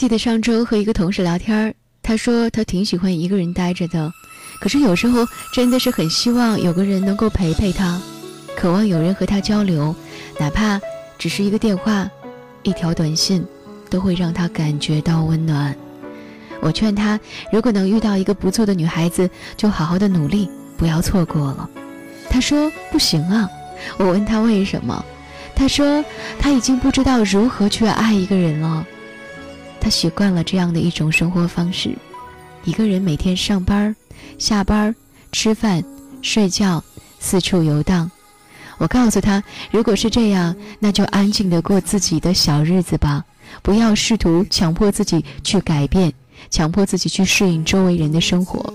记得上周和一个同事聊天，他说他挺喜欢一个人待着的，可是有时候真的是很希望有个人能够陪陪他，渴望有人和他交流，哪怕只是一个电话、一条短信，都会让他感觉到温暖。我劝他，如果能遇到一个不错的女孩子，就好好的努力，不要错过了。他说不行啊。我问他为什么，他说他已经不知道如何去爱一个人了。他习惯了这样的一种生活方式，一个人每天上班、下班、吃饭、睡觉，四处游荡。我告诉他，如果是这样，那就安静的过自己的小日子吧，不要试图强迫自己去改变，强迫自己去适应周围人的生活，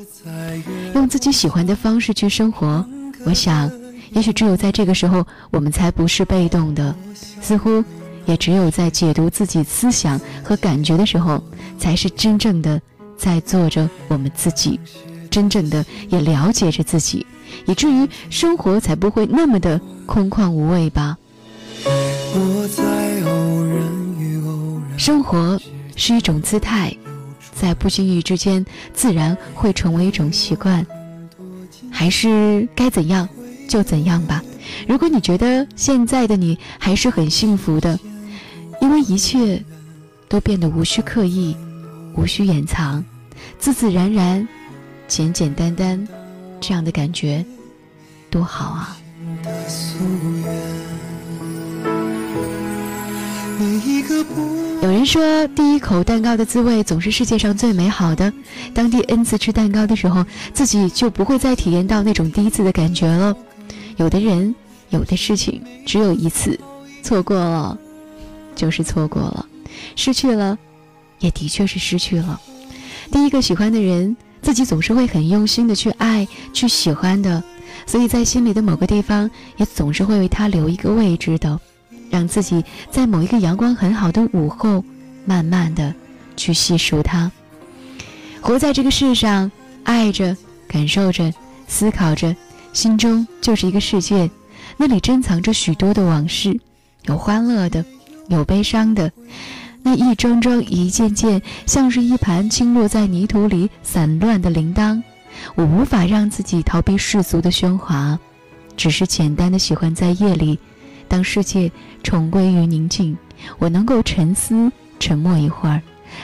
用自己喜欢的方式去生活。我想，也许只有在这个时候，我们才不是被动的，似乎。也只有在解读自己思想和感觉的时候，才是真正的在做着我们自己，真正的也了解着自己，以至于生活才不会那么的空旷无味吧。生活是一种姿态，在不经意之间，自然会成为一种习惯。还是该怎样就怎样吧。如果你觉得现在的你还是很幸福的。因为一切都变得无需刻意，无需掩藏，自自然然，简简单单，这样的感觉多好啊！有人说，第一口蛋糕的滋味总是世界上最美好的。当第 n 次吃蛋糕的时候，自己就不会再体验到那种第一次的感觉了。有的人，有的事情，只有一次，错过了。就是错过了，失去了，也的确是失去了。第一个喜欢的人，自己总是会很用心的去爱、去喜欢的，所以在心里的某个地方，也总是会为他留一个位置的，让自己在某一个阳光很好的午后，慢慢的去细数他。活在这个世上，爱着、感受着、思考着，心中就是一个世界，那里珍藏着许多的往事，有欢乐的。有悲伤的，那一桩桩、一件件，像是一盘倾落在泥土里散乱的铃铛。我无法让自己逃避世俗的喧哗，只是简单的喜欢在夜里，当世界重归于宁静，我能够沉思、沉默一会儿，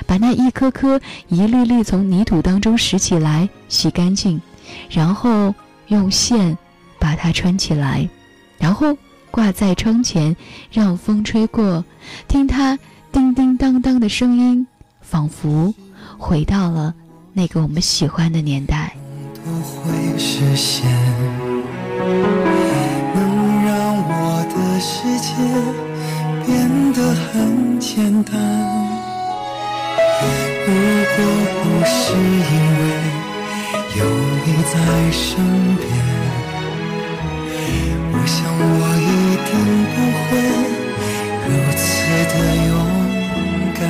把那一颗颗、一粒粒从泥土当中拾起来，洗干净，然后用线把它穿起来，然后。挂在窗前，让风吹过，听它叮叮当当的声音，仿佛回到了那个我们喜欢的年代。都会实现，能让我的世界变得很简单。如果不是因为有你在身边。我想我一定不会如此的勇敢，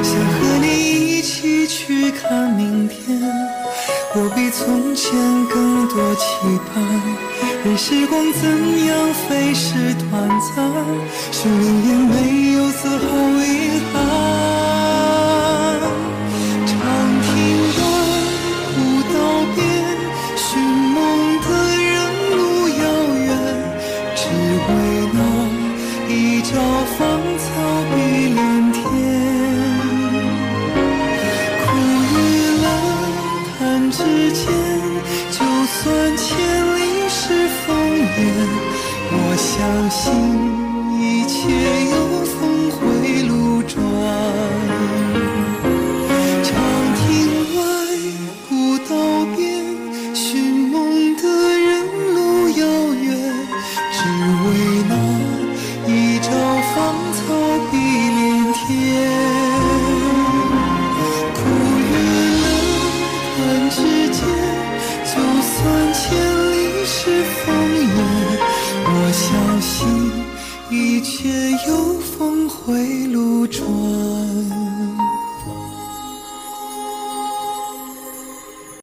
想和你一起去看明天。我比从前更多期盼，任时光怎样飞逝短暂，生命也没有丝毫遗憾。只为那一朝芳草碧连天，苦与乐弹指间，就算千里是烽烟，我相信一切有。一切又峰回路转